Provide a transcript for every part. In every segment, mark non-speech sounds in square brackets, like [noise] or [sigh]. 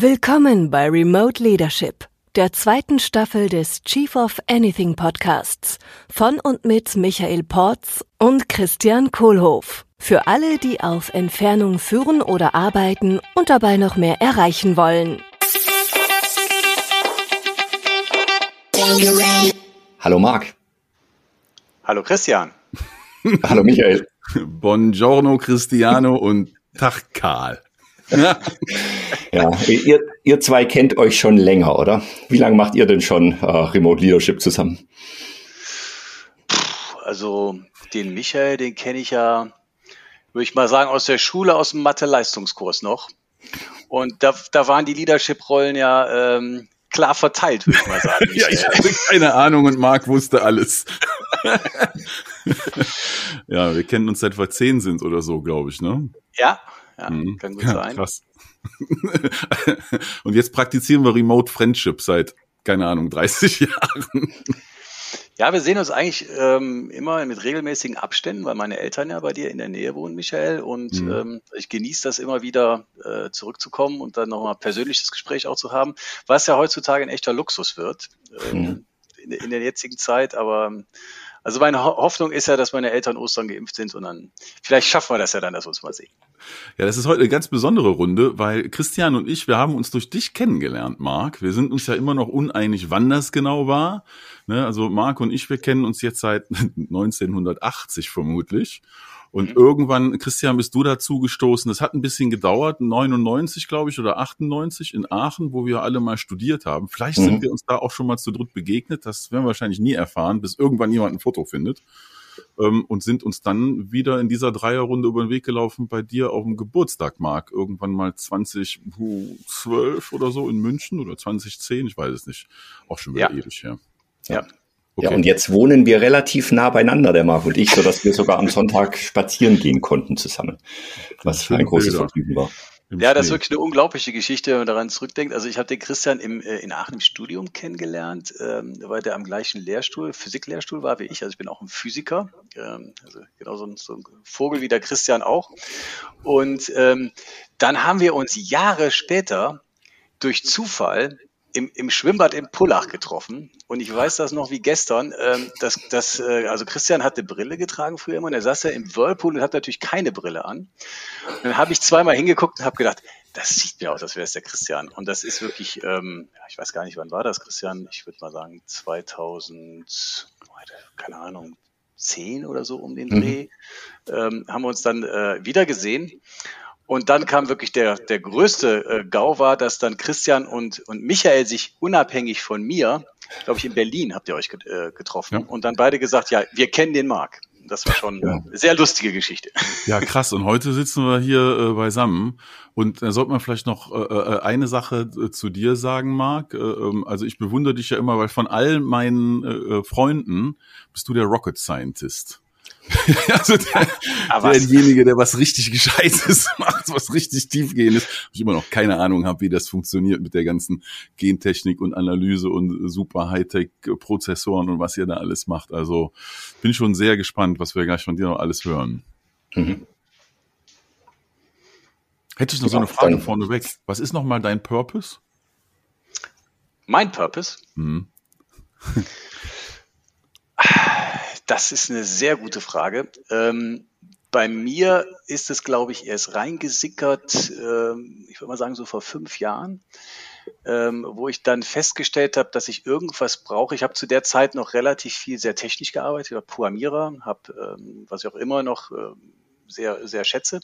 Willkommen bei Remote Leadership, der zweiten Staffel des Chief of Anything Podcasts von und mit Michael Porz und Christian Kohlhoff. Für alle, die auf Entfernung führen oder arbeiten und dabei noch mehr erreichen wollen. Hallo Marc. Hallo Christian. Hallo Michael. Buongiorno Cristiano und Tag Karl. Ja, [laughs] ja ihr, ihr zwei kennt euch schon länger, oder? Wie lange macht ihr denn schon äh, Remote Leadership zusammen? Also den Michael, den kenne ich ja, würde ich mal sagen, aus der Schule, aus dem Mathe-Leistungskurs noch. Und da, da waren die Leadership-Rollen ja ähm, klar verteilt, würde ich mal sagen. [laughs] ja, ich hatte keine Ahnung und Marc wusste alles. [laughs] ja, wir kennen uns seit wir zehn sind oder so, glaube ich, ne? Ja, ja, mhm. kann gut ja, sein. Krass. [laughs] Und jetzt praktizieren wir Remote Friendship seit, keine Ahnung, 30 [laughs] Jahren. Ja, wir sehen uns eigentlich ähm, immer mit regelmäßigen Abständen, weil meine Eltern ja bei dir in der Nähe wohnen, Michael. Und mhm. ähm, ich genieße das immer wieder äh, zurückzukommen und dann nochmal persönliches Gespräch auch zu haben, was ja heutzutage ein echter Luxus wird ähm, mhm. in, in, der jetzigen Zeit. Aber also meine Hoffnung ist ja, dass meine Eltern Ostern geimpft sind und dann vielleicht schaffen wir das ja dann, dass wir uns mal sehen. Ja, das ist heute eine ganz besondere Runde, weil Christian und ich, wir haben uns durch dich kennengelernt, Marc. Wir sind uns ja immer noch uneinig, wann das genau war. Ne, also Marc und ich, wir kennen uns jetzt seit [laughs] 1980 vermutlich. Und mhm. irgendwann, Christian, bist du dazu gestoßen. Das hat ein bisschen gedauert, 99, glaube ich, oder 98 in Aachen, wo wir alle mal studiert haben. Vielleicht mhm. sind wir uns da auch schon mal zu dritt begegnet. Das werden wir wahrscheinlich nie erfahren, bis irgendwann jemand ein Foto findet. Ähm, und sind uns dann wieder in dieser Dreierrunde über den Weg gelaufen bei dir auf dem Geburtstag, Marc. Irgendwann mal 2012 oder so in München oder 2010, ich weiß es nicht. Auch schon wieder ja. ewig her. Ja. ja. Okay. Ja, und jetzt wohnen wir relativ nah beieinander, der Marc und ich, so dass wir sogar am Sonntag spazieren gehen konnten zusammen. Was ein großes Vergnügen war. Ja, das ist wirklich eine unglaubliche Geschichte, wenn man daran zurückdenkt. Also ich habe den Christian im, äh, in Aachen im Studium kennengelernt, ähm, weil der am gleichen Lehrstuhl, Physiklehrstuhl war wie ich. Also ich bin auch ein Physiker, ähm, also genau so ein, so ein Vogel wie der Christian auch. Und ähm, dann haben wir uns Jahre später durch Zufall im, im Schwimmbad in Pullach getroffen und ich weiß das noch wie gestern, ähm, dass, dass äh, also Christian hatte Brille getragen früher immer und er saß ja im Whirlpool und hat natürlich keine Brille an. Und dann habe ich zweimal hingeguckt und habe gedacht, das sieht mir aus, als wäre es der Christian. Und das ist wirklich, ähm, ich weiß gar nicht, wann war das, Christian? Ich würde mal sagen 2000, keine Ahnung, 10 oder so um den mhm. Dreh, mhm. ähm, haben wir uns dann äh, wieder gesehen. Und dann kam wirklich der, der größte äh, GAU war, dass dann Christian und, und Michael sich unabhängig von mir, glaube ich, in Berlin habt ihr euch äh, getroffen ja. und dann beide gesagt, ja, wir kennen den Marc. Das war schon ja. eine sehr lustige Geschichte. Ja, krass. Und heute sitzen wir hier äh, beisammen. Und da sollte man vielleicht noch äh, äh eine Sache äh, zu dir sagen, Marc. Äh, ähm, also ich bewundere dich ja immer, weil von all meinen äh, Freunden bist du der Rocket Scientist. [laughs] also der, derjenige, der was richtig Gescheites [laughs] macht, was richtig tiefgehendes. Ich immer noch keine Ahnung habe, wie das funktioniert mit der ganzen Gentechnik und Analyse und super Hightech-Prozessoren und was ihr da alles macht. Also bin schon sehr gespannt, was wir gleich von dir noch alles hören. Mhm. Hätte ich noch ja, so eine Frage vorneweg. Was ist nochmal dein Purpose? Mein Purpose? Mhm. [laughs] Das ist eine sehr gute Frage. Ähm, bei mir ist es, glaube ich, erst reingesickert, ähm, ich würde mal sagen, so vor fünf Jahren, ähm, wo ich dann festgestellt habe, dass ich irgendwas brauche. Ich habe zu der Zeit noch relativ viel sehr technisch gearbeitet, war Programmierer, habe, ähm, was ich auch immer noch äh, sehr, sehr schätze.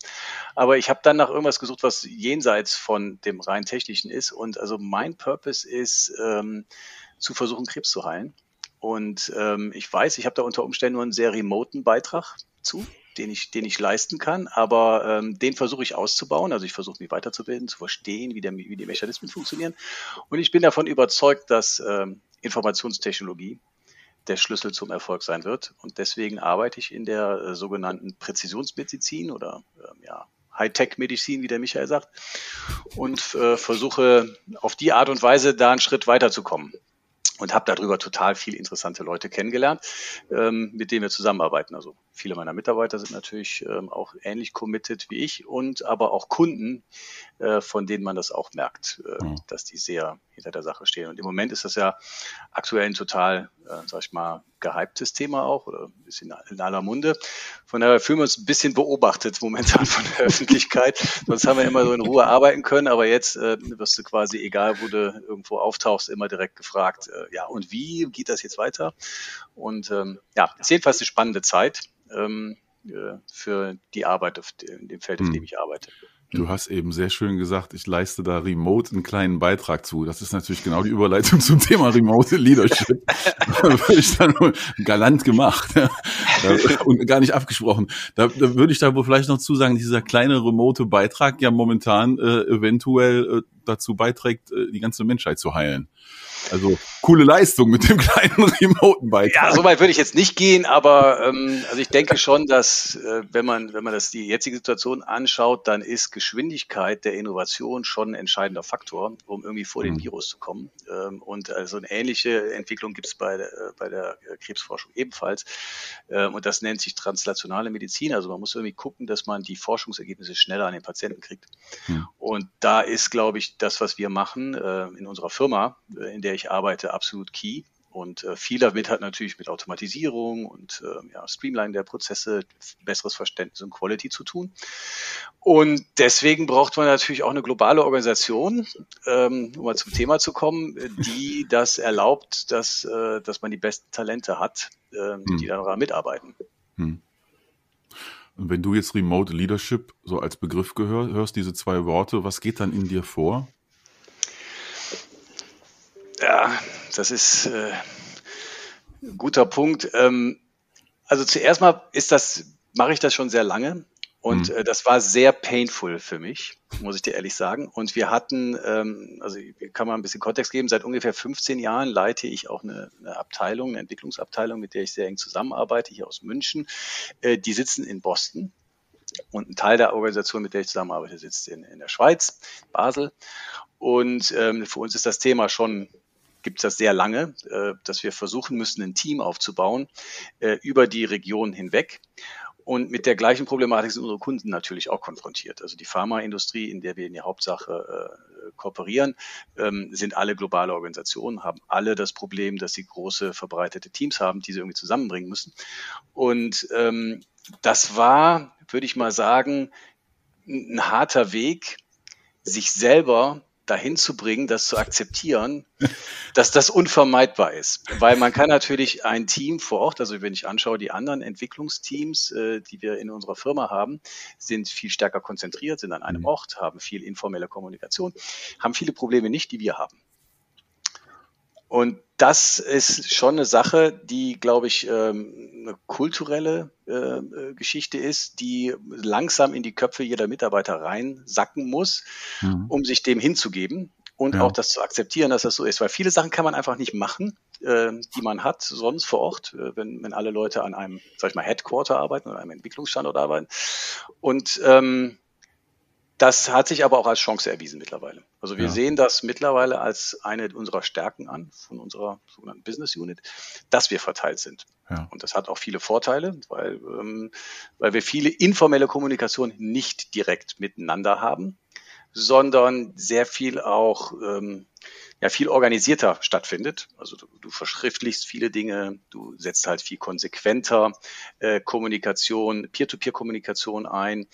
Aber ich habe dann nach irgendwas gesucht, was jenseits von dem rein technischen ist. Und also mein Purpose ist, ähm, zu versuchen, Krebs zu heilen. Und ähm, ich weiß, ich habe da unter Umständen nur einen sehr remoten Beitrag zu, den ich, den ich leisten kann, aber ähm, den versuche ich auszubauen. Also ich versuche mich weiterzubilden, zu verstehen, wie, der, wie die Mechanismen funktionieren. Und ich bin davon überzeugt, dass ähm, Informationstechnologie der Schlüssel zum Erfolg sein wird. Und deswegen arbeite ich in der äh, sogenannten Präzisionsmedizin oder ähm, ja, Hightech-Medizin, wie der Michael sagt, und äh, versuche auf die Art und Weise da einen Schritt weiterzukommen und habe darüber total viele interessante Leute kennengelernt, ähm, mit denen wir zusammenarbeiten. Also viele meiner Mitarbeiter sind natürlich ähm, auch ähnlich committed wie ich und aber auch Kunden, äh, von denen man das auch merkt, äh, mhm. dass die sehr hinter der Sache stehen. Und im Moment ist das ja aktuell ein total, äh, sag ich mal, gehyptes Thema auch oder ein bisschen in aller Munde. Von daher fühlen wir uns ein bisschen beobachtet momentan von der [laughs] Öffentlichkeit. Sonst haben wir immer so in Ruhe arbeiten können, aber jetzt äh, wirst du quasi, egal wo du irgendwo auftauchst, immer direkt gefragt, äh, ja, und wie geht das jetzt weiter? Und ähm, ja, ist jedenfalls eine spannende Zeit ähm, äh, für die Arbeit auf in dem Feld, auf dem hm. ich arbeite. Du hast eben sehr schön gesagt, ich leiste da remote einen kleinen Beitrag zu. Das ist natürlich genau die Überleitung [laughs] zum Thema Remote Leadership. [laughs] da würde ich dann galant gemacht [laughs] und gar nicht abgesprochen. Da, da würde ich da wohl vielleicht noch zusagen, dieser kleine remote Beitrag ja momentan äh, eventuell äh, dazu beiträgt, äh, die ganze Menschheit zu heilen. Also coole Leistung mit dem [laughs] kleinen remoten Beitrag. Ja, so weit würde ich jetzt nicht gehen, aber ähm, also ich denke schon, dass äh, wenn man wenn man das die jetzige Situation anschaut, dann ist Geschwindigkeit der Innovation schon ein entscheidender Faktor, um irgendwie vor mhm. den Virus zu kommen. Ähm, und also eine ähnliche Entwicklung gibt es bei der, äh, bei der Krebsforschung ebenfalls. Ähm, und das nennt sich translationale Medizin. Also man muss irgendwie gucken, dass man die Forschungsergebnisse schneller an den Patienten kriegt. Mhm. Und da ist, glaube ich, das, was wir machen äh, in unserer Firma, äh, in der ich arbeite, absolut key. Und äh, viel damit hat natürlich mit Automatisierung und äh, ja, Streamline der Prozesse, besseres Verständnis und Quality zu tun. Und deswegen braucht man natürlich auch eine globale Organisation, ähm, um mal zum Thema zu kommen, die das erlaubt, dass, äh, dass man die besten Talente hat, äh, hm. die daran mitarbeiten. Hm. Und wenn du jetzt Remote Leadership so als Begriff gehör, hörst, diese zwei Worte, was geht dann in dir vor? Ja, das ist äh, ein guter Punkt. Ähm, also zuerst mal ist das, mache ich das schon sehr lange. Und mhm. äh, das war sehr painful für mich, muss ich dir ehrlich sagen. Und wir hatten, ähm, also kann man ein bisschen Kontext geben, seit ungefähr 15 Jahren leite ich auch eine, eine Abteilung, eine Entwicklungsabteilung, mit der ich sehr eng zusammenarbeite, hier aus München. Äh, die sitzen in Boston. Und ein Teil der Organisation, mit der ich zusammenarbeite, sitzt in, in der Schweiz, Basel. Und ähm, für uns ist das Thema schon gibt es das sehr lange, äh, dass wir versuchen müssen, ein Team aufzubauen äh, über die Region hinweg. Und mit der gleichen Problematik sind unsere Kunden natürlich auch konfrontiert. Also die Pharmaindustrie, in der wir in der Hauptsache äh, kooperieren, ähm, sind alle globale Organisationen, haben alle das Problem, dass sie große verbreitete Teams haben, die sie irgendwie zusammenbringen müssen. Und ähm, das war, würde ich mal sagen, ein harter Weg, sich selber dahin zu bringen, das zu akzeptieren, dass das unvermeidbar ist. Weil man kann natürlich ein Team vor Ort, also wenn ich anschaue, die anderen Entwicklungsteams, äh, die wir in unserer Firma haben, sind viel stärker konzentriert, sind an einem mhm. Ort, haben viel informelle Kommunikation, haben viele Probleme nicht, die wir haben. Und das ist schon eine Sache, die, glaube ich, ähm, eine kulturelle äh, äh, Geschichte ist, die langsam in die Köpfe jeder Mitarbeiter reinsacken muss, mhm. um sich dem hinzugeben und ja. auch das zu akzeptieren, dass das so ist. Weil viele Sachen kann man einfach nicht machen, äh, die man hat sonst vor Ort, äh, wenn, wenn alle Leute an einem, sag ich mal, Headquarter arbeiten oder einem Entwicklungsstandort arbeiten. Und ähm, das hat sich aber auch als Chance erwiesen mittlerweile. Also wir ja. sehen das mittlerweile als eine unserer Stärken an, von unserer sogenannten Business Unit, dass wir verteilt sind. Ja. Und das hat auch viele Vorteile, weil, ähm, weil wir viele informelle Kommunikation nicht direkt miteinander haben, sondern sehr viel auch ähm, ja viel organisierter stattfindet. Also du, du verschriftlichst viele Dinge, du setzt halt viel konsequenter äh, Kommunikation, Peer-to-Peer-Kommunikation ein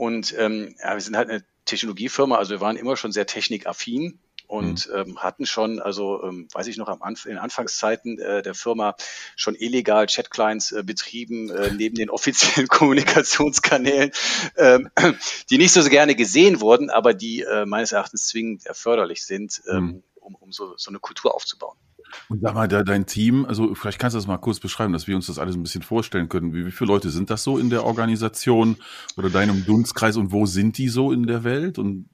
und ähm, ja, wir sind halt eine Technologiefirma, also wir waren immer schon sehr technikaffin und mhm. ähm, hatten schon, also ähm, weiß ich noch, am Anf in Anfangszeiten äh, der Firma schon illegal Chat-Clients äh, betrieben, äh, neben den offiziellen [laughs] Kommunikationskanälen, ähm, die nicht so gerne gesehen wurden, aber die äh, meines Erachtens zwingend erforderlich sind, ähm, mhm. um, um so, so eine Kultur aufzubauen. Und sag mal, da, dein Team, also vielleicht kannst du das mal kurz beschreiben, dass wir uns das alles ein bisschen vorstellen können. Wie, wie viele Leute sind das so in der Organisation oder deinem Dunstkreis und wo sind die so in der Welt? Und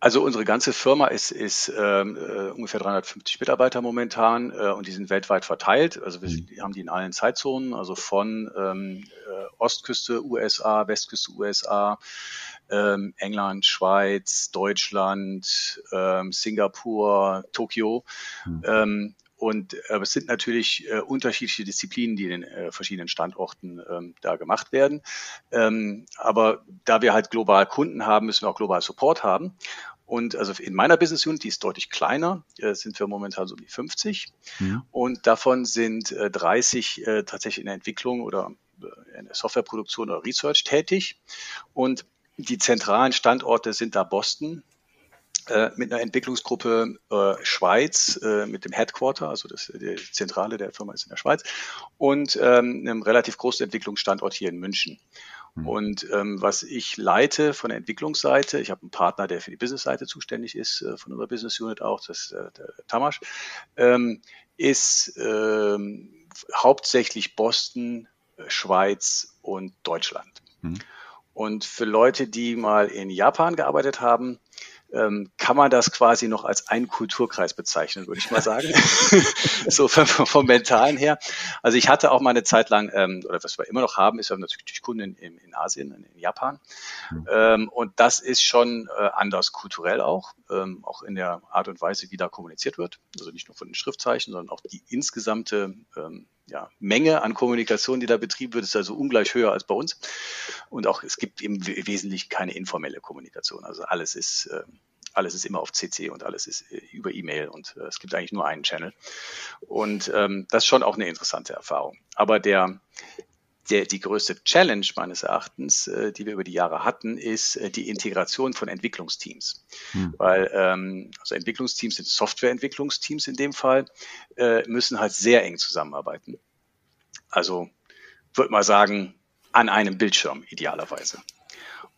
also unsere ganze Firma ist, ist ähm, äh, ungefähr 350 Mitarbeiter momentan äh, und die sind weltweit verteilt. Also wir mhm. haben die in allen Zeitzonen, also von ähm, äh, Ostküste USA, Westküste USA, ähm, England, Schweiz, Deutschland, ähm, Singapur, Tokio. Mhm. Ähm, Und äh, es sind natürlich äh, unterschiedliche Disziplinen, die in den äh, verschiedenen Standorten ähm, da gemacht werden. Ähm, aber da wir halt global Kunden haben, müssen wir auch global Support haben. Und also in meiner Business Unit, die ist deutlich kleiner, äh, sind wir momentan so wie 50. Ja. Und davon sind äh, 30 äh, tatsächlich in der Entwicklung oder äh, in der Softwareproduktion oder Research tätig. Und die zentralen Standorte sind da Boston, äh, mit einer Entwicklungsgruppe äh, Schweiz, äh, mit dem Headquarter, also das, die Zentrale der Firma ist in der Schweiz, und ähm, einem relativ großen Entwicklungsstandort hier in München. Mhm. Und ähm, was ich leite von der Entwicklungsseite, ich habe einen Partner, der für die Businessseite zuständig ist, äh, von unserer Business Unit auch, das ist äh, der Tamasch, ähm, ist ähm, hauptsächlich Boston, Schweiz und Deutschland. Mhm. Und für Leute, die mal in Japan gearbeitet haben, ähm, kann man das quasi noch als einen Kulturkreis bezeichnen, würde ich mal sagen. [laughs] [laughs] so vom, vom, Mentalen her. Also ich hatte auch mal eine Zeit lang, ähm, oder was wir immer noch haben, ist ja natürlich Kunden in, in, Asien, in, Japan. Mhm. Ähm, und das ist schon äh, anders kulturell auch, auch in der Art und Weise, wie da kommuniziert wird. Also nicht nur von den Schriftzeichen, sondern auch die insgesamte ja, Menge an Kommunikation, die da betrieben wird, ist also ungleich höher als bei uns. Und auch es gibt im Wesentlichen keine informelle Kommunikation. Also alles ist, äh, alles ist immer auf CC und alles ist äh, über E-Mail und äh, es gibt eigentlich nur einen Channel. Und ähm, das ist schon auch eine interessante Erfahrung. Aber der, der, die größte Challenge meines Erachtens, äh, die wir über die Jahre hatten, ist äh, die Integration von Entwicklungsteams. Hm. Weil ähm, also Entwicklungsteams sind Softwareentwicklungsteams in dem Fall, äh, müssen halt sehr eng zusammenarbeiten. Also würde mal sagen, an einem Bildschirm idealerweise.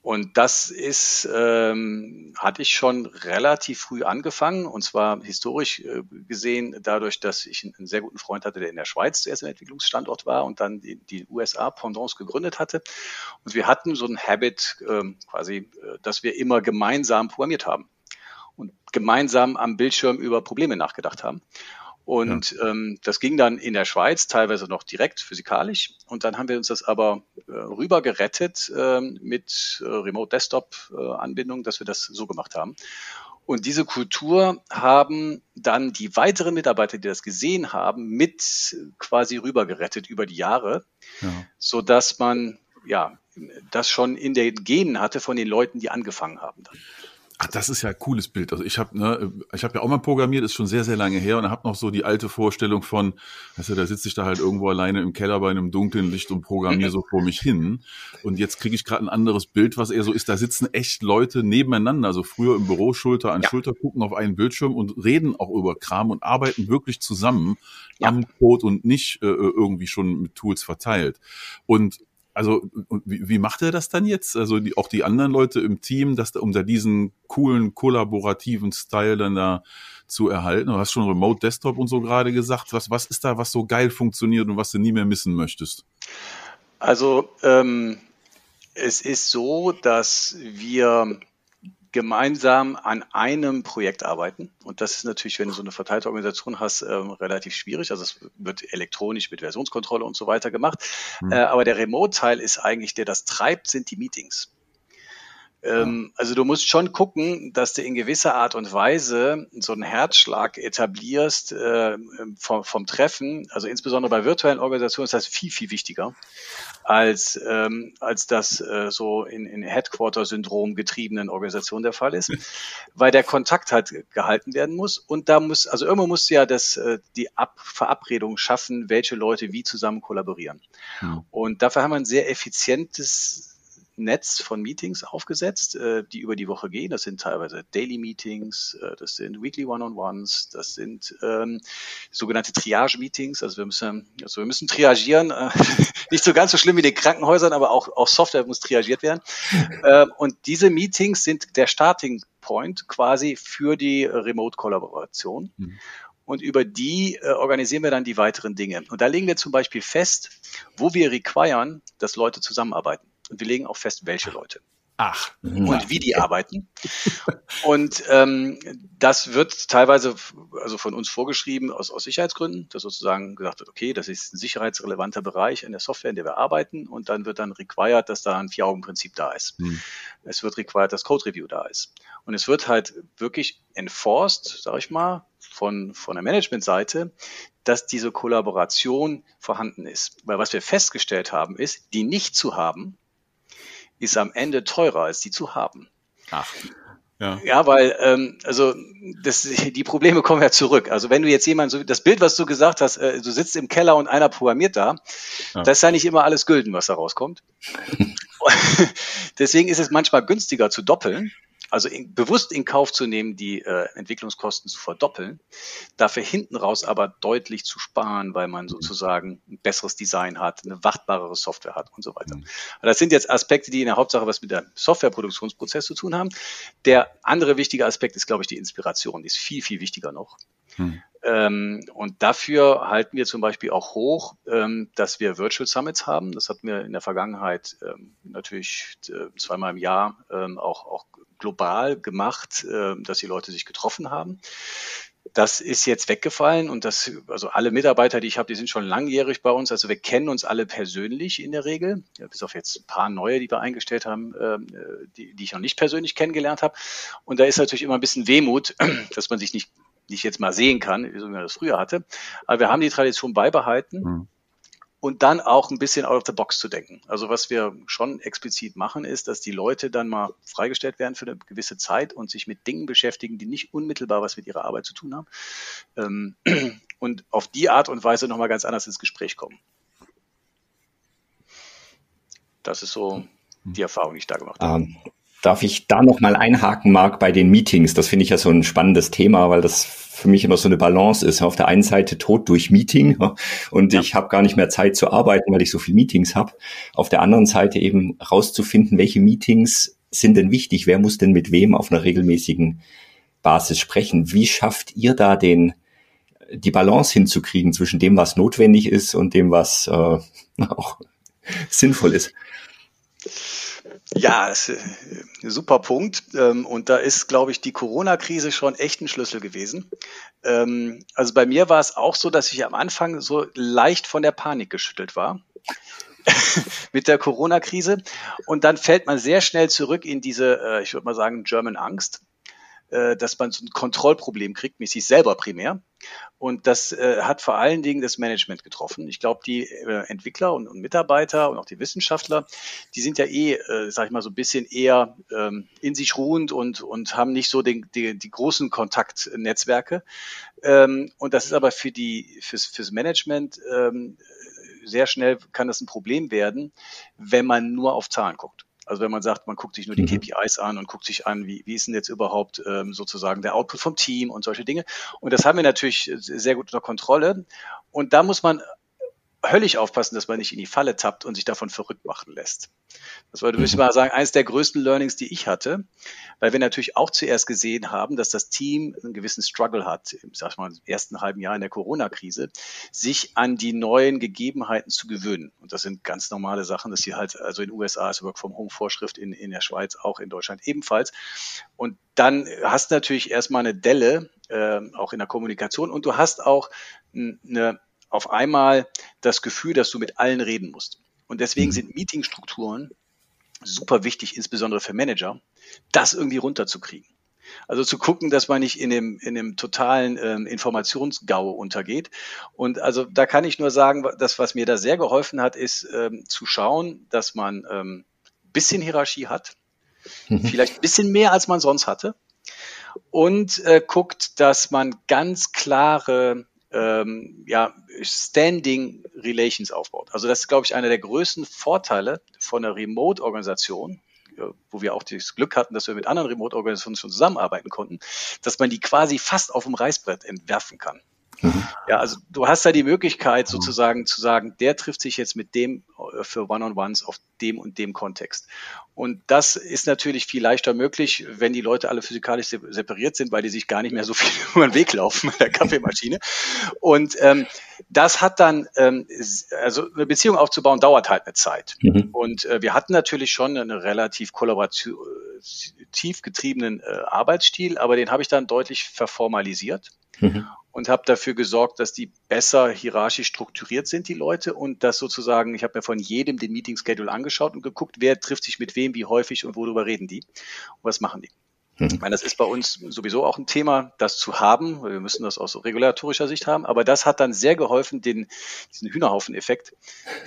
Und das ist, ähm, hatte ich schon relativ früh angefangen, und zwar historisch äh, gesehen dadurch, dass ich einen sehr guten Freund hatte, der in der Schweiz zuerst ein Entwicklungsstandort war und dann die, die USA Pendants gegründet hatte. Und wir hatten so ein Habit ähm, quasi, äh, dass wir immer gemeinsam programmiert haben und gemeinsam am Bildschirm über Probleme nachgedacht haben. Und ja. ähm, das ging dann in der Schweiz teilweise noch direkt physikalisch. Und dann haben wir uns das aber äh, rüber gerettet ähm, mit äh, Remote Desktop äh, Anbindung, dass wir das so gemacht haben. Und diese Kultur haben dann die weiteren Mitarbeiter, die das gesehen haben, mit quasi rüber gerettet über die Jahre, ja. so dass man ja das schon in den Genen hatte von den Leuten, die angefangen haben. Dann. Ach, das ist ja ein cooles Bild. Also ich habe ne, ich habe ja auch mal programmiert, ist schon sehr sehr lange her und habe noch so die alte Vorstellung von, weißt du, da sitze ich da halt irgendwo alleine im Keller bei einem dunklen Licht und programmiere so vor mich hin. Und jetzt kriege ich gerade ein anderes Bild, was eher so ist. Da sitzen echt Leute nebeneinander, also früher im Büro Schulter an ja. Schulter gucken auf einen Bildschirm und reden auch über Kram und arbeiten wirklich zusammen ja. am Code und nicht äh, irgendwie schon mit Tools verteilt. Und also wie, wie macht er das dann jetzt? Also die, auch die anderen Leute im Team, dass um da diesen coolen kollaborativen Style dann da zu erhalten. Du hast schon Remote Desktop und so gerade gesagt. Was, was ist da, was so geil funktioniert und was du nie mehr missen möchtest? Also ähm, es ist so, dass wir gemeinsam an einem Projekt arbeiten. Und das ist natürlich, wenn du so eine verteilte Organisation hast, ähm, relativ schwierig. Also es wird elektronisch mit Versionskontrolle und so weiter gemacht. Mhm. Äh, aber der Remote-Teil ist eigentlich, der das treibt, sind die Meetings. Ähm, also du musst schon gucken, dass du in gewisser Art und Weise so einen Herzschlag etablierst äh, vom, vom, Treffen. Also insbesondere bei virtuellen Organisationen ist das viel, viel wichtiger als, ähm, als das äh, so in, in Headquarter-Syndrom getriebenen Organisationen der Fall ist, [laughs] weil der Kontakt halt gehalten werden muss. Und da muss, also irgendwo muss ja das, äh, die Ab Verabredung schaffen, welche Leute wie zusammen kollaborieren. Ja. Und dafür haben wir ein sehr effizientes Netz von Meetings aufgesetzt, äh, die über die Woche gehen. Das sind teilweise Daily Meetings, äh, das sind Weekly One-on-Ones, das sind ähm, sogenannte Triage-Meetings. Also wir müssen, also wir müssen triagieren. Äh, [laughs] nicht so ganz so schlimm wie in den Krankenhäusern, aber auch, auch Software muss triagiert werden. Äh, und diese Meetings sind der Starting Point quasi für die Remote-Kollaboration. Mhm. Und über die äh, organisieren wir dann die weiteren Dinge. Und da legen wir zum Beispiel fest, wo wir requiren, dass Leute zusammenarbeiten. Und wir legen auch fest, welche Leute. Ach. Und wie die arbeiten. Und ähm, das wird teilweise also von uns vorgeschrieben aus, aus Sicherheitsgründen, dass sozusagen gesagt wird, okay, das ist ein sicherheitsrelevanter Bereich in der Software, in der wir arbeiten. Und dann wird dann required, dass da ein Vier-Augen-Prinzip da ist. Hm. Es wird required, dass Code-Review da ist. Und es wird halt wirklich enforced, sag ich mal, von, von der Managementseite, dass diese Kollaboration vorhanden ist. Weil was wir festgestellt haben, ist, die nicht zu haben, ist am Ende teurer als die zu haben. Ach. Ja. ja, weil ähm, also das, die Probleme kommen ja zurück. Also wenn du jetzt jemand so das Bild, was du gesagt hast, äh, du sitzt im Keller und einer programmiert da, ja. das ist ja nicht immer alles Gülden, was da rauskommt. [laughs] [laughs] Deswegen ist es manchmal günstiger zu doppeln, also in, bewusst in Kauf zu nehmen, die äh, Entwicklungskosten zu verdoppeln, dafür hinten raus aber deutlich zu sparen, weil man sozusagen ein besseres Design hat, eine wartbarere Software hat und so weiter. Mhm. Das sind jetzt Aspekte, die in der Hauptsache was mit dem Softwareproduktionsprozess zu tun haben. Der andere wichtige Aspekt ist, glaube ich, die Inspiration. Die ist viel, viel wichtiger noch. Hm. Ähm, und dafür halten wir zum Beispiel auch hoch, ähm, dass wir Virtual Summits haben. Das hatten wir in der Vergangenheit ähm, natürlich äh, zweimal im Jahr auch, auch global gemacht, dass die Leute sich getroffen haben. Das ist jetzt weggefallen und das, also alle Mitarbeiter, die ich habe, die sind schon langjährig bei uns. Also wir kennen uns alle persönlich in der Regel, ja, bis auf jetzt ein paar neue, die wir eingestellt haben, äh, die, die ich noch nicht persönlich kennengelernt habe. Und da ist natürlich immer ein bisschen Wehmut, [clears throat] dass man sich nicht nicht jetzt mal sehen kann, wie man das früher hatte. Aber wir haben die Tradition beibehalten. Mhm. Und dann auch ein bisschen out of the box zu denken. Also was wir schon explizit machen, ist, dass die Leute dann mal freigestellt werden für eine gewisse Zeit und sich mit Dingen beschäftigen, die nicht unmittelbar was mit ihrer Arbeit zu tun haben. Ähm, [clears throat] und auf die Art und Weise nochmal ganz anders ins Gespräch kommen. Das ist so die Erfahrung, die ich da gemacht habe. Um, ähm, Darf ich da noch mal einhaken, Marc, bei den Meetings? Das finde ich ja so ein spannendes Thema, weil das für mich immer so eine Balance ist. Auf der einen Seite Tod durch Meeting und ja. ich habe gar nicht mehr Zeit zu arbeiten, weil ich so viele Meetings habe. Auf der anderen Seite eben rauszufinden, welche Meetings sind denn wichtig, wer muss denn mit wem auf einer regelmäßigen Basis sprechen. Wie schafft ihr da den die Balance hinzukriegen zwischen dem, was notwendig ist und dem, was äh, [laughs] auch sinnvoll ist? Ja, das ist ein super Punkt. Ähm, und da ist, glaube ich, die Corona-Krise schon echt ein Schlüssel gewesen. Ähm, also bei mir war es auch so, dass ich am Anfang so leicht von der Panik geschüttelt war. [laughs] mit der Corona-Krise. Und dann fällt man sehr schnell zurück in diese, äh, ich würde mal sagen, German Angst. Äh, dass man so ein Kontrollproblem kriegt, mit sich selber primär. Und das äh, hat vor allen Dingen das Management getroffen. Ich glaube, die äh, Entwickler und, und, Mitarbeiter und auch die Wissenschaftler, die sind ja eh, äh, sag ich mal, so ein bisschen eher ähm, in sich ruhend und, und haben nicht so den, die, die großen Kontaktnetzwerke. Ähm, und das ist aber für die, fürs, fürs Management ähm, sehr schnell kann das ein Problem werden, wenn man nur auf Zahlen guckt. Also wenn man sagt, man guckt sich nur die mhm. KPIs an und guckt sich an, wie, wie ist denn jetzt überhaupt ähm, sozusagen der Output vom Team und solche Dinge. Und das haben wir natürlich sehr gut unter Kontrolle. Und da muss man höllisch aufpassen, dass man nicht in die Falle tappt und sich davon verrückt machen lässt. Das war, würde ich mhm. mal sagen, eines der größten Learnings, die ich hatte, weil wir natürlich auch zuerst gesehen haben, dass das Team einen gewissen Struggle hat, im, sag ich mal, im ersten halben Jahr in der Corona-Krise, sich an die neuen Gegebenheiten zu gewöhnen. Und das sind ganz normale Sachen, dass sie halt, also in den USA ist Work from Home Vorschrift, in, in der Schweiz auch, in Deutschland ebenfalls. Und dann hast du natürlich erstmal eine Delle, äh, auch in der Kommunikation und du hast auch eine auf einmal das Gefühl, dass du mit allen reden musst. Und deswegen mhm. sind Meetingstrukturen super wichtig, insbesondere für Manager, das irgendwie runterzukriegen. Also zu gucken, dass man nicht in dem, in dem totalen ähm, Informationsgau untergeht. Und also da kann ich nur sagen, das, was mir da sehr geholfen hat, ist ähm, zu schauen, dass man ähm, bisschen Hierarchie hat, mhm. vielleicht ein bisschen mehr, als man sonst hatte. Und äh, guckt, dass man ganz klare ähm, ja, Standing Relations aufbaut. Also das ist, glaube ich, einer der größten Vorteile von einer Remote-Organisation, wo wir auch das Glück hatten, dass wir mit anderen Remote-Organisationen schon zusammenarbeiten konnten, dass man die quasi fast auf dem Reißbrett entwerfen kann. Mhm. Ja, also du hast da die Möglichkeit sozusagen zu sagen, der trifft sich jetzt mit dem äh, für One-on-Ones auf dem und dem Kontext. Und das ist natürlich viel leichter möglich, wenn die Leute alle physikalisch separiert sind, weil die sich gar nicht mehr so viel [laughs] über den Weg laufen mit der Kaffeemaschine. Und ähm, das hat dann, ähm, also eine Beziehung aufzubauen, dauert halt eine Zeit. Mhm. Und äh, wir hatten natürlich schon eine relativ kollaborativ getriebenen äh, Arbeitsstil, aber den habe ich dann deutlich verformalisiert. Mhm und habe dafür gesorgt, dass die besser hierarchisch strukturiert sind, die Leute, und dass sozusagen, ich habe mir von jedem den Meeting Schedule angeschaut und geguckt, wer trifft sich mit wem, wie häufig und worüber reden die und was machen die. Mhm. Ich meine, das ist bei uns sowieso auch ein Thema, das zu haben, weil wir müssen das aus regulatorischer Sicht haben. Aber das hat dann sehr geholfen, den, diesen Hühnerhaufen-Effekt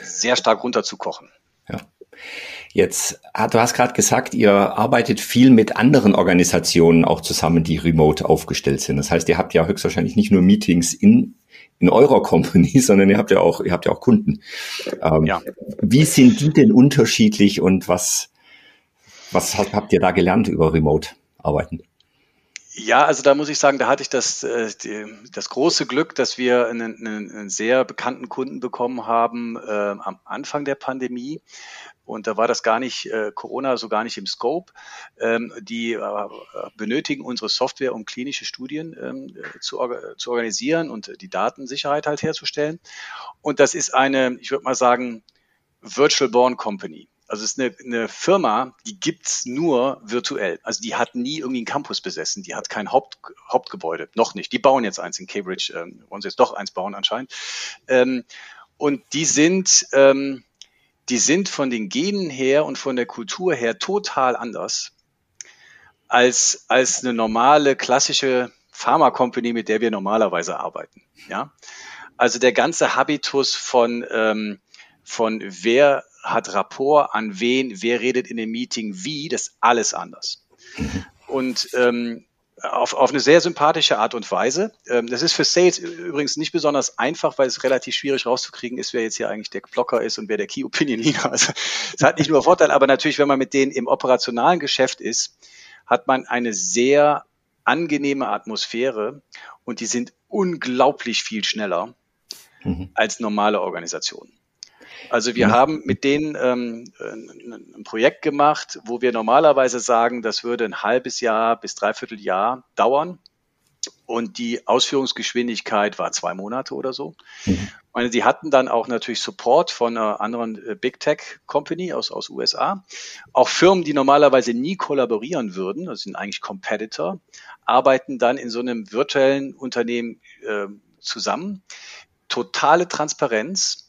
sehr stark runterzukochen. Ja. Jetzt, ah, du hast gerade gesagt, ihr arbeitet viel mit anderen Organisationen auch zusammen, die remote aufgestellt sind. Das heißt, ihr habt ja höchstwahrscheinlich nicht nur Meetings in, in eurer [laughs] Company, sondern ihr habt ja auch, ihr habt ja auch Kunden. Ähm, ja. Wie sind die denn unterschiedlich und was, was habt ihr da gelernt über Remote arbeiten? Ja, also da muss ich sagen, da hatte ich das, äh, das große Glück, dass wir einen, einen sehr bekannten Kunden bekommen haben äh, am Anfang der Pandemie. Und da war das gar nicht, äh, Corona so gar nicht im Scope. Ähm, die äh, benötigen unsere Software, um klinische Studien ähm, zu, zu organisieren und die Datensicherheit halt herzustellen. Und das ist eine, ich würde mal sagen, Virtual Born Company. Also es ist eine, eine Firma, die gibt's nur virtuell. Also die hat nie irgendwie einen Campus besessen, die hat kein Haupt, Hauptgebäude, noch nicht. Die bauen jetzt eins in Cambridge, ähm, wollen sie jetzt doch eins bauen anscheinend. Ähm, und die sind, ähm, die sind von den Genen her und von der Kultur her total anders als, als eine normale, klassische Pharma-Company, mit der wir normalerweise arbeiten. Ja? Also der ganze Habitus von, ähm, von wer hat Rapport an wen, wer redet in dem Meeting wie, das ist alles anders. Und ähm, auf, auf eine sehr sympathische Art und Weise. Ähm, das ist für Sales übrigens nicht besonders einfach, weil es relativ schwierig rauszukriegen ist, wer jetzt hier eigentlich der Blocker ist und wer der Key Opinion Leader [laughs] ist. Es hat nicht nur Vorteile, aber natürlich, wenn man mit denen im operationalen Geschäft ist, hat man eine sehr angenehme Atmosphäre und die sind unglaublich viel schneller mhm. als normale Organisationen. Also wir ja. haben mit denen ähm, ein Projekt gemacht, wo wir normalerweise sagen, das würde ein halbes Jahr bis dreiviertel Jahr dauern. Und die Ausführungsgeschwindigkeit war zwei Monate oder so. Mhm. meine, die hatten dann auch natürlich Support von einer anderen äh, Big Tech Company aus, aus USA. Auch Firmen, die normalerweise nie kollaborieren würden, das sind eigentlich Competitor, arbeiten dann in so einem virtuellen Unternehmen äh, zusammen. Totale Transparenz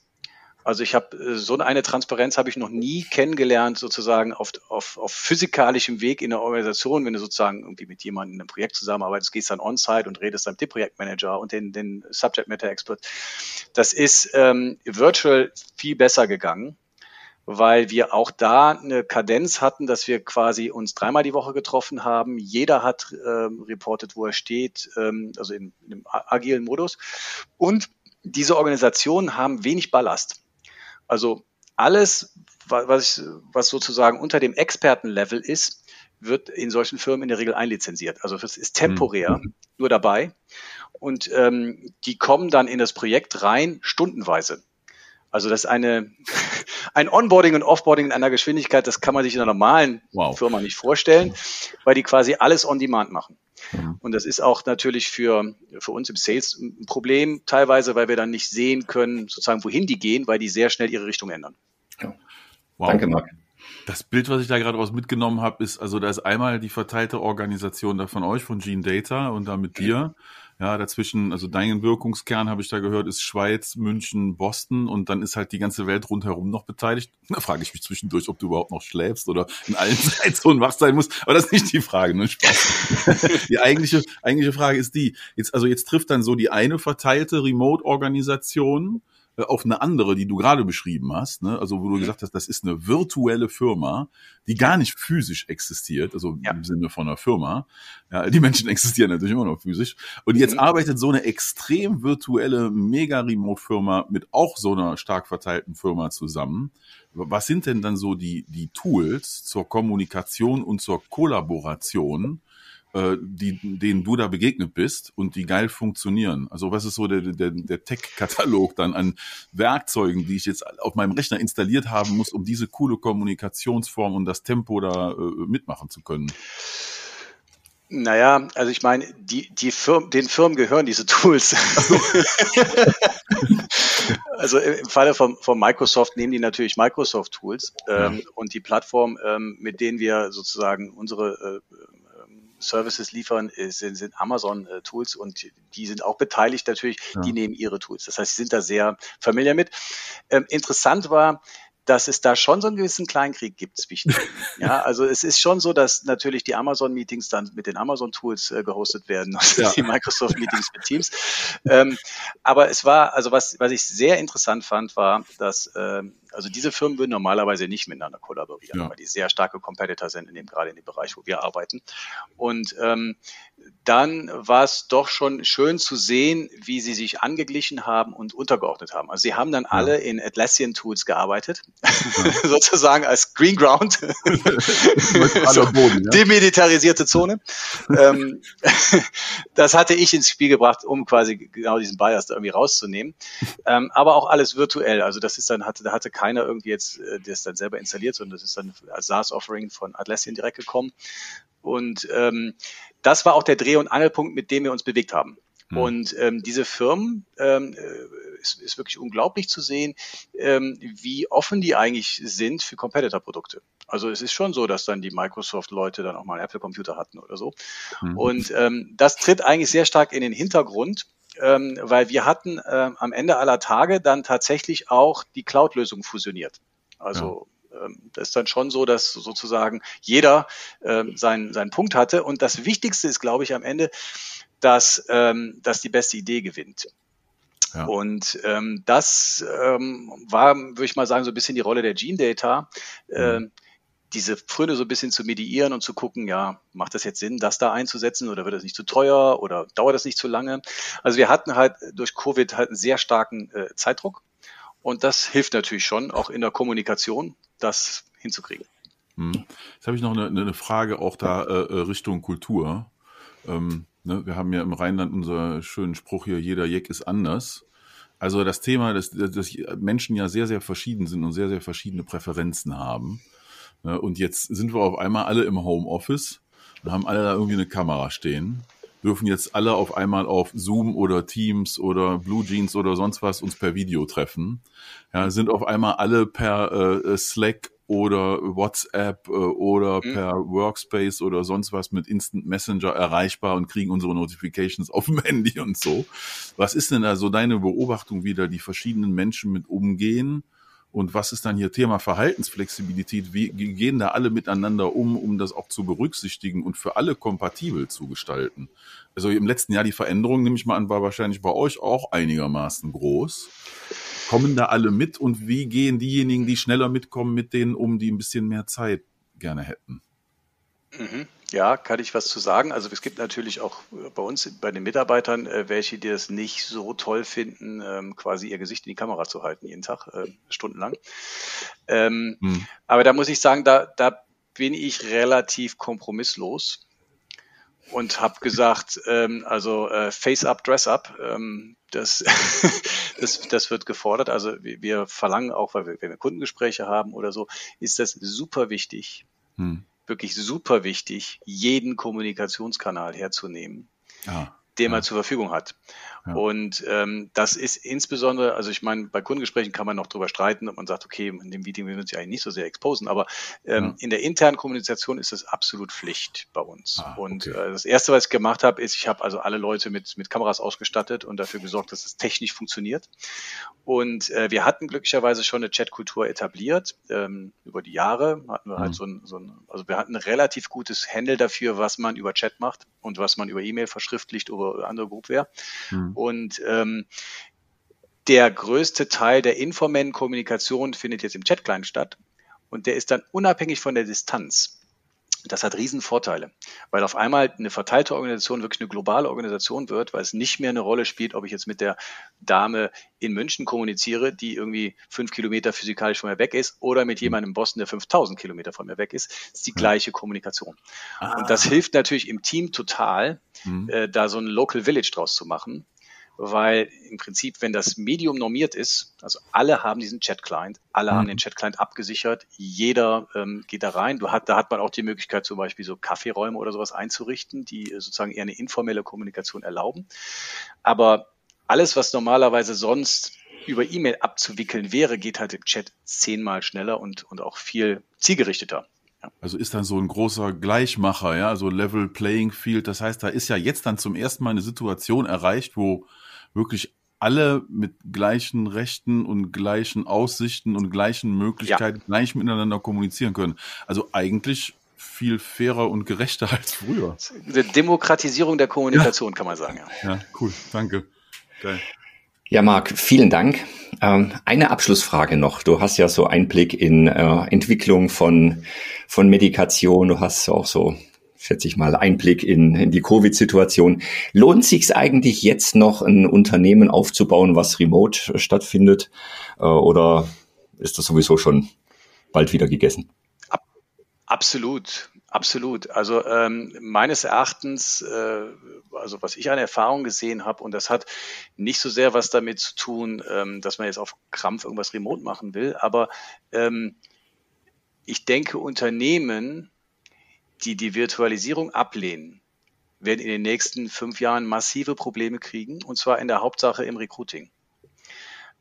also ich habe äh, so eine Transparenz habe ich noch nie kennengelernt, sozusagen auf, auf, auf physikalischem Weg in der Organisation, wenn du sozusagen irgendwie mit jemandem in einem Projekt zusammenarbeitest, gehst dann on-site und redest dann mit dem Projektmanager und den, den Subject Matter Expert. Das ist ähm, virtual viel besser gegangen, weil wir auch da eine Kadenz hatten, dass wir quasi uns dreimal die Woche getroffen haben. Jeder hat ähm, reportet, wo er steht, ähm, also in, in einem agilen Modus. Und diese Organisationen haben wenig Ballast. Also alles, was, was sozusagen unter dem Expertenlevel ist, wird in solchen Firmen in der Regel einlizenziert. Also das ist temporär mhm. nur dabei. Und ähm, die kommen dann in das Projekt rein, stundenweise. Also das ist eine, [laughs] ein Onboarding und Offboarding in einer Geschwindigkeit, das kann man sich in einer normalen wow. Firma nicht vorstellen, weil die quasi alles on demand machen. Und das ist auch natürlich für, für uns im Sales ein Problem, teilweise, weil wir dann nicht sehen können, sozusagen, wohin die gehen, weil die sehr schnell ihre Richtung ändern. Ja. Wow. Danke, Marc. Das Bild, was ich da gerade raus mitgenommen habe, ist, also da ist einmal die verteilte Organisation da von euch, von Gene Data und da mit dir. Ja, dazwischen, also dein Wirkungskern, habe ich da gehört, ist Schweiz, München, Boston und dann ist halt die ganze Welt rundherum noch beteiligt. [laughs] Da frage ich mich zwischendurch, ob du überhaupt noch schläfst oder in allen [laughs] Zeitzonen wach sein musst. Aber das ist nicht die Frage, ne? Spaß. [laughs] die eigentliche, eigentliche Frage ist die, jetzt, also jetzt trifft dann so die eine verteilte Remote-Organisation auf eine andere, die du gerade beschrieben hast, ne? also wo du gesagt hast, das ist eine virtuelle Firma, die gar nicht physisch existiert, also ja. im Sinne von einer Firma. Ja, die Menschen [laughs] existieren natürlich immer noch physisch. Und jetzt mhm. arbeitet so eine extrem virtuelle Mega-Remote-Firma mit auch so einer stark verteilten Firma zusammen. Was sind denn dann so die, die Tools zur Kommunikation und zur Kollaboration? Äh, die, denen du da begegnet bist und die geil funktionieren. Also was ist so der, der, der Tech-Katalog dann an Werkzeugen, die ich jetzt auf meinem Rechner installiert haben muss, um diese coole Kommunikationsform und das Tempo da äh, mitmachen zu können? Naja, also ich meine, die, die Firmen, den Firmen gehören diese Tools. [laughs] also im Falle von, von Microsoft nehmen die natürlich Microsoft Tools ähm, und die Plattform, ähm, mit denen wir sozusagen unsere äh, Services liefern, äh, sind, sind Amazon-Tools äh, und die sind auch beteiligt natürlich, ja. die nehmen ihre Tools. Das heißt, sie sind da sehr familiar mit. Ähm, interessant war, dass es da schon so einen gewissen Kleinkrieg gibt zwischen. [laughs] ja, also es ist schon so, dass natürlich die Amazon-Meetings dann mit den Amazon-Tools äh, gehostet werden und ja. [laughs] die Microsoft-Meetings mit Teams. Ähm, aber es war, also was, was ich sehr interessant fand, war, dass ähm, also diese Firmen würden normalerweise nicht miteinander kollaborieren, ja. weil die sehr starke Competitor sind, in dem, gerade in dem Bereich, wo wir arbeiten. Und ähm, dann war es doch schon schön zu sehen, wie sie sich angeglichen haben und untergeordnet haben. Also sie haben dann ja. alle in Atlassian Tools gearbeitet, ja. [laughs] sozusagen als Green Ground, [laughs] so, Boden, ja. demilitarisierte Zone. ähm, [laughs] das hatte ich ins Spiel gebracht, um quasi genau diesen Bias da irgendwie rauszunehmen. Ähm, aber auch alles virtuell. Also das ist dann hatte, da hatte keiner irgendwie jetzt äh, das dann selber installiert, sondern das ist dann als SaaS-Offering von Atlassian direkt gekommen. Und ähm, das war auch der Dreh- und Angelpunkt, mit dem wir uns bewegt haben. Mhm. Und ähm, diese Firmen, ähm, äh, ist, ist wirklich unglaublich zu sehen, ähm, wie offen die eigentlich sind für Competitor-Produkte. Also es ist schon so, dass dann die Microsoft-Leute dann auch mal einen Apple-Computer hatten oder so. Mhm. Und ähm, das tritt eigentlich sehr stark in den Hintergrund, ähm, weil wir hatten ähm, am Ende aller Tage dann tatsächlich auch die Cloud-Lösung fusioniert. Also ja. ähm, das ist dann schon so, dass sozusagen jeder ähm, seinen, seinen Punkt hatte. Und das Wichtigste ist, glaube ich, am Ende, dass, ähm, dass die beste Idee gewinnt. Ja. Und ähm, das ähm, war, würde ich mal sagen, so ein bisschen die Rolle der Gene Data. Mhm. Ähm, diese Fröne so ein bisschen zu mediieren und zu gucken, ja, macht das jetzt Sinn, das da einzusetzen oder wird das nicht zu teuer oder dauert das nicht zu lange? Also wir hatten halt durch Covid halt einen sehr starken äh, Zeitdruck und das hilft natürlich schon, auch in der Kommunikation, das hinzukriegen. Hm. Jetzt habe ich noch eine, eine Frage auch da äh, äh, Richtung Kultur. Ähm, ne, wir haben ja im Rheinland unseren schönen Spruch hier, jeder Jeck ist anders. Also das Thema, dass, dass Menschen ja sehr, sehr verschieden sind und sehr, sehr verschiedene Präferenzen haben. Ne, und jetzt sind wir auf einmal alle im Homeoffice und haben alle da irgendwie eine Kamera stehen. Dürfen jetzt alle auf einmal auf Zoom oder Teams oder Blue Jeans oder sonst was uns per Video treffen. Ja, sind auf einmal alle per äh, Slack oder WhatsApp äh, oder mhm. per Workspace oder sonst was mit Instant Messenger erreichbar und kriegen unsere Notifications auf dem [laughs] Handy und so. Was ist denn da so deine Beobachtung, wie da die verschiedenen Menschen mit umgehen? Und was ist dann hier Thema Verhaltensflexibilität? Wie gehen da alle miteinander um, um das auch zu berücksichtigen und für alle kompatibel zu gestalten? Also im letzten Jahr die Veränderung, nehme ich mal an, war wahrscheinlich bei euch auch einigermaßen groß. Kommen da alle mit und wie gehen diejenigen, die schneller mitkommen, mit denen um, die ein bisschen mehr Zeit gerne hätten? Mhm. Ja, kann ich was zu sagen. Also es gibt natürlich auch bei uns, bei den Mitarbeitern, äh, welche, die es nicht so toll finden, ähm, quasi ihr Gesicht in die Kamera zu halten, jeden Tag, äh, stundenlang. Ähm, hm. Aber da muss ich sagen, da, da bin ich relativ kompromisslos und habe gesagt, ähm, also äh, Face up, Dress up, ähm, das, [laughs] das, das wird gefordert. Also wir, wir verlangen auch, weil wir, wenn wir Kundengespräche haben oder so, ist das super wichtig. Hm wirklich super wichtig, jeden Kommunikationskanal herzunehmen, ah, den man zur Verfügung hat. Ja. Und ähm, das ist insbesondere, also ich meine, bei Kundengesprächen kann man noch drüber streiten, ob man sagt, okay, in dem Meeting will uns ja eigentlich nicht so sehr exposen, aber ähm, ja. in der internen Kommunikation ist das absolut Pflicht bei uns. Ah, und okay. äh, das Erste, was ich gemacht habe, ist, ich habe also alle Leute mit, mit Kameras ausgestattet und dafür gesorgt, dass es technisch funktioniert. Und äh, wir hatten glücklicherweise schon eine Chatkultur etabliert. Ähm, über die Jahre hatten wir halt mhm. so ein, so ein, also wir hatten ein relativ gutes Handle dafür, was man über Chat macht und was man über E-Mail verschriftlicht oder andere Groupware. Mhm. Mhm. Und ähm, der größte Teil der informellen Kommunikation findet jetzt im Chat-Client statt. Und der ist dann unabhängig von der Distanz. Das hat Riesenvorteile, weil auf einmal eine verteilte Organisation wirklich eine globale Organisation wird, weil es nicht mehr eine Rolle spielt, ob ich jetzt mit der Dame in München kommuniziere, die irgendwie fünf Kilometer physikalisch von mir weg ist, oder mit jemandem in Boston, der 5000 Kilometer von mir weg ist. Das ist die gleiche Kommunikation. Ah. Und das hilft natürlich im Team total, mhm. äh, da so ein Local Village draus zu machen weil im Prinzip, wenn das Medium normiert ist, also alle haben diesen Chat-Client, alle mhm. haben den Chat-Client abgesichert, jeder ähm, geht da rein. Du hat, da hat man auch die Möglichkeit, zum Beispiel so Kaffeeräume oder sowas einzurichten, die sozusagen eher eine informelle Kommunikation erlauben. Aber alles, was normalerweise sonst über E-Mail abzuwickeln wäre, geht halt im Chat zehnmal schneller und, und auch viel zielgerichteter. Ja. Also ist dann so ein großer Gleichmacher, ja, also Level Playing Field. Das heißt, da ist ja jetzt dann zum ersten Mal eine Situation erreicht, wo wirklich alle mit gleichen Rechten und gleichen Aussichten und gleichen Möglichkeiten ja. gleich miteinander kommunizieren können. Also eigentlich viel fairer und gerechter [laughs] als früher. Eine Demokratisierung der Kommunikation, ja. kann man sagen. Ja. ja, cool, danke. Geil. Ja, Marc, vielen Dank. Ähm, eine Abschlussfrage noch. Du hast ja so Einblick in äh, Entwicklung von, von Medikation. Du hast auch so, schätze ich mal, Einblick in, in die Covid-Situation. Lohnt sich eigentlich jetzt noch ein Unternehmen aufzubauen, was remote stattfindet? Äh, oder ist das sowieso schon bald wieder gegessen? Absolut, absolut. Also ähm, meines Erachtens, äh, also was ich an Erfahrung gesehen habe, und das hat nicht so sehr was damit zu tun, ähm, dass man jetzt auf Krampf irgendwas remote machen will, aber ähm, ich denke, Unternehmen, die die Virtualisierung ablehnen, werden in den nächsten fünf Jahren massive Probleme kriegen, und zwar in der Hauptsache im Recruiting.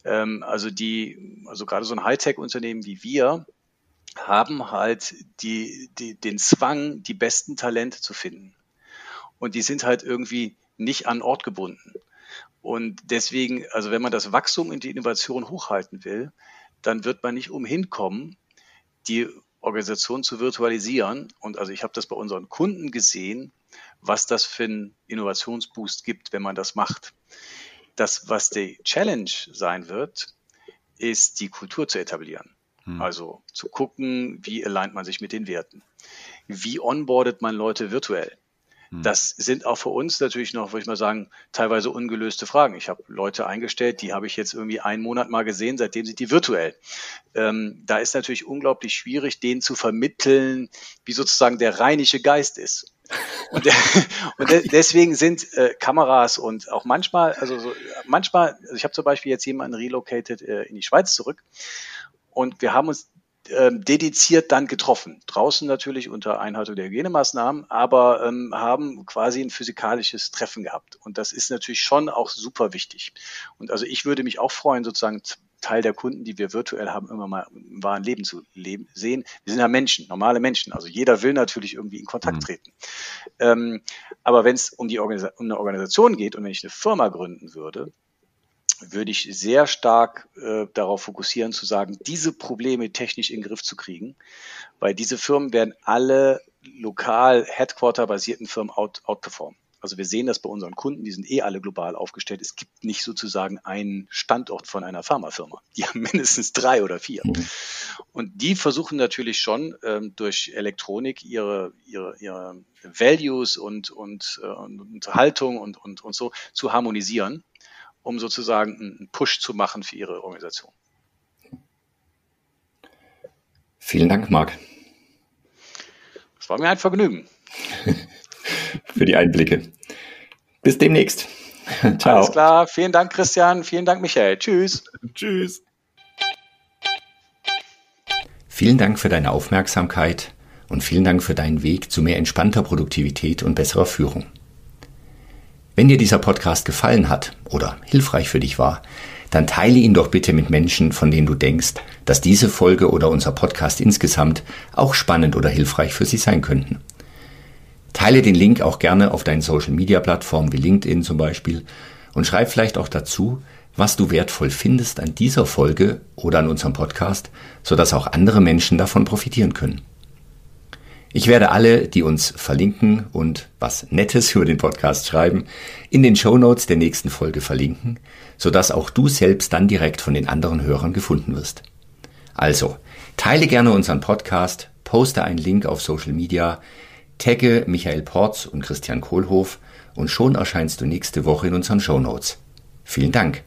Ähm, also die, also gerade so ein Hightech-Unternehmen wie wir, haben halt die, die, den Zwang, die besten Talente zu finden. Und die sind halt irgendwie nicht an Ort gebunden. Und deswegen, also wenn man das Wachstum und die Innovation hochhalten will, dann wird man nicht umhin kommen, die Organisation zu virtualisieren. Und also ich habe das bei unseren Kunden gesehen, was das für einen Innovationsboost gibt, wenn man das macht. Das, was die Challenge sein wird, ist die Kultur zu etablieren. Hm. Also zu gucken, wie alignt man sich mit den Werten. Wie onboardet man Leute virtuell? Hm. Das sind auch für uns natürlich noch, würde ich mal sagen, teilweise ungelöste Fragen. Ich habe Leute eingestellt, die habe ich jetzt irgendwie einen Monat mal gesehen, seitdem sind die virtuell. Ähm, da ist natürlich unglaublich schwierig, denen zu vermitteln, wie sozusagen der rheinische Geist ist. Und, der, [laughs] und de, deswegen sind äh, Kameras und auch manchmal, also so, manchmal, also ich habe zum Beispiel jetzt jemanden relocated äh, in die Schweiz zurück und wir haben uns ähm, dediziert dann getroffen. Draußen natürlich unter Einhaltung der Hygienemaßnahmen, aber ähm, haben quasi ein physikalisches Treffen gehabt. Und das ist natürlich schon auch super wichtig. Und also ich würde mich auch freuen, sozusagen Teil der Kunden, die wir virtuell haben, immer mal im wahren Leben zu leben, sehen. Wir sind ja Menschen, normale Menschen. Also jeder will natürlich irgendwie in Kontakt mhm. treten. Ähm, aber wenn es um, die um eine Organisation geht und wenn ich eine Firma gründen würde, würde ich sehr stark äh, darauf fokussieren, zu sagen, diese Probleme technisch in den Griff zu kriegen, weil diese Firmen werden alle lokal Headquarter-basierten Firmen out, outperformen. Also wir sehen das bei unseren Kunden, die sind eh alle global aufgestellt. Es gibt nicht sozusagen einen Standort von einer Pharmafirma. Die haben [laughs] mindestens drei oder vier. Mhm. Und die versuchen natürlich schon ähm, durch Elektronik ihre, ihre, ihre Values und, und, äh, und Haltung und, und, und so zu harmonisieren um sozusagen einen Push zu machen für ihre Organisation. Vielen Dank, Marc. Es war mir ein Vergnügen. [laughs] für die Einblicke. Bis demnächst. [laughs] Ciao. Alles klar. Vielen Dank, Christian. Vielen Dank, Michael. Tschüss. Tschüss. Vielen Dank für deine Aufmerksamkeit und vielen Dank für deinen Weg zu mehr entspannter Produktivität und besserer Führung. Wenn dir dieser Podcast gefallen hat oder hilfreich für dich war, dann teile ihn doch bitte mit Menschen, von denen du denkst, dass diese Folge oder unser Podcast insgesamt auch spannend oder hilfreich für sie sein könnten. Teile den Link auch gerne auf deinen Social Media Plattformen wie LinkedIn zum Beispiel und schreib vielleicht auch dazu, was du wertvoll findest an dieser Folge oder an unserem Podcast, sodass auch andere Menschen davon profitieren können. Ich werde alle, die uns verlinken und was Nettes über den Podcast schreiben, in den Show Notes der nächsten Folge verlinken, sodass auch du selbst dann direkt von den anderen Hörern gefunden wirst. Also, teile gerne unseren Podcast, poste einen Link auf Social Media, tagge Michael Porz und Christian Kohlhoff und schon erscheinst du nächste Woche in unseren Show Notes. Vielen Dank.